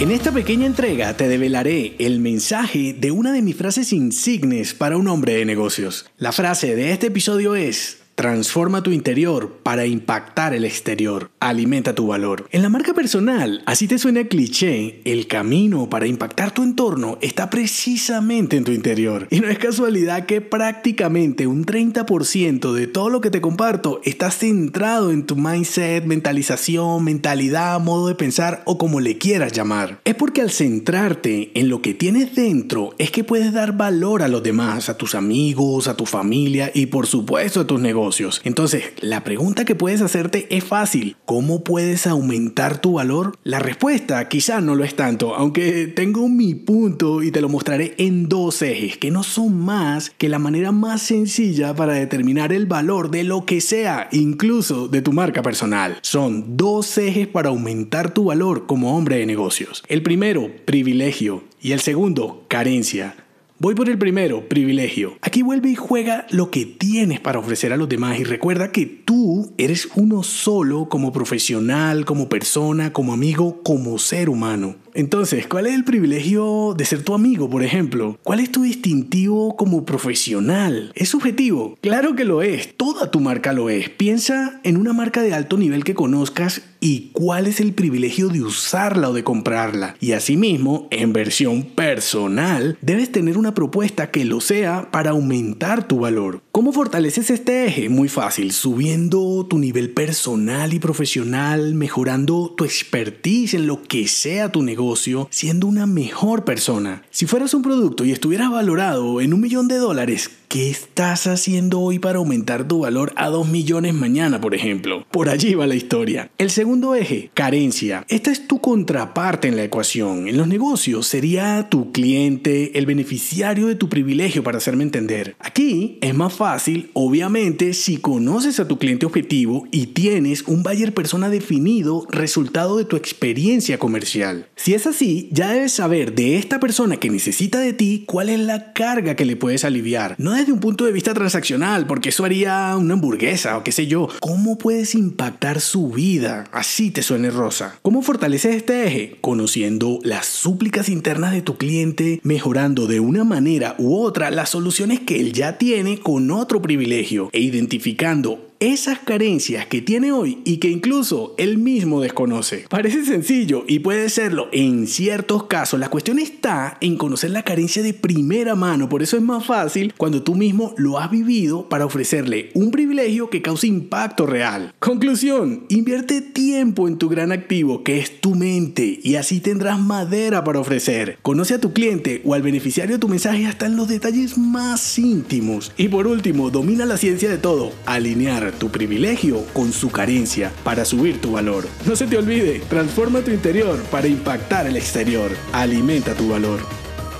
En esta pequeña entrega te develaré el mensaje de una de mis frases insignes para un hombre de negocios. La frase de este episodio es, Transforma tu interior para impactar el exterior. Alimenta tu valor. En la marca personal, así te suena cliché, el camino para impactar tu entorno está precisamente en tu interior. Y no es casualidad que prácticamente un 30% de todo lo que te comparto está centrado en tu mindset, mentalización, mentalidad, modo de pensar o como le quieras llamar. Es porque al centrarte en lo que tienes dentro es que puedes dar valor a los demás, a tus amigos, a tu familia y por supuesto a tus negocios. Entonces, la pregunta que puedes hacerte es fácil. ¿Cómo puedes aumentar tu valor? La respuesta quizá no lo es tanto, aunque tengo mi punto y te lo mostraré en dos ejes, que no son más que la manera más sencilla para determinar el valor de lo que sea, incluso de tu marca personal. Son dos ejes para aumentar tu valor como hombre de negocios. El primero, privilegio, y el segundo, carencia. Voy por el primero, privilegio. Aquí vuelve y juega lo que tienes para ofrecer a los demás y recuerda que tú eres uno solo como profesional, como persona, como amigo, como ser humano. Entonces, ¿cuál es el privilegio de ser tu amigo, por ejemplo? ¿Cuál es tu distintivo como profesional? ¿Es subjetivo? Claro que lo es, tu marca lo es. Piensa en una marca de alto nivel que conozcas y cuál es el privilegio de usarla o de comprarla. Y asimismo, en versión personal, debes tener una propuesta que lo sea para aumentar tu valor. ¿Cómo fortaleces este eje? Muy fácil, subiendo tu nivel personal y profesional, mejorando tu expertise en lo que sea tu negocio siendo una mejor persona. Si fueras un producto y estuvieras valorado en un millón de dólares, ¿Qué estás haciendo hoy para aumentar tu valor a 2 millones mañana, por ejemplo? Por allí va la historia. El segundo eje, carencia. Esta es tu contraparte en la ecuación. En los negocios sería tu cliente, el beneficiario de tu privilegio, para hacerme entender. Aquí es más fácil, obviamente, si conoces a tu cliente objetivo y tienes un buyer persona definido, resultado de tu experiencia comercial. Si es así, ya debes saber de esta persona que necesita de ti cuál es la carga que le puedes aliviar. No desde un punto de vista transaccional, porque eso haría una hamburguesa o qué sé yo. ¿Cómo puedes impactar su vida? Así te suene rosa. ¿Cómo fortaleces este eje? Conociendo las súplicas internas de tu cliente, mejorando de una manera u otra las soluciones que él ya tiene con otro privilegio e identificando esas carencias que tiene hoy y que incluso él mismo desconoce. Parece sencillo y puede serlo en ciertos casos. La cuestión está en conocer la carencia de primera mano. Por eso es más fácil cuando tú mismo lo has vivido para ofrecerle un privilegio que cause impacto real. Conclusión, invierte tiempo en tu gran activo que es tu mente y así tendrás madera para ofrecer. Conoce a tu cliente o al beneficiario de tu mensaje hasta en los detalles más íntimos. Y por último, domina la ciencia de todo. Alinear tu privilegio con su carencia para subir tu valor. No se te olvide, transforma tu interior para impactar el exterior. Alimenta tu valor.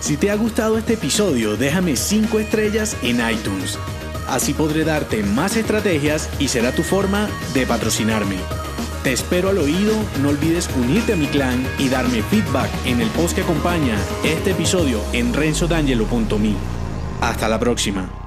Si te ha gustado este episodio, déjame 5 estrellas en iTunes. Así podré darte más estrategias y será tu forma de patrocinarme. Te espero al oído, no olvides unirte a mi clan y darme feedback en el post que acompaña este episodio en renzodangelo.me. Hasta la próxima.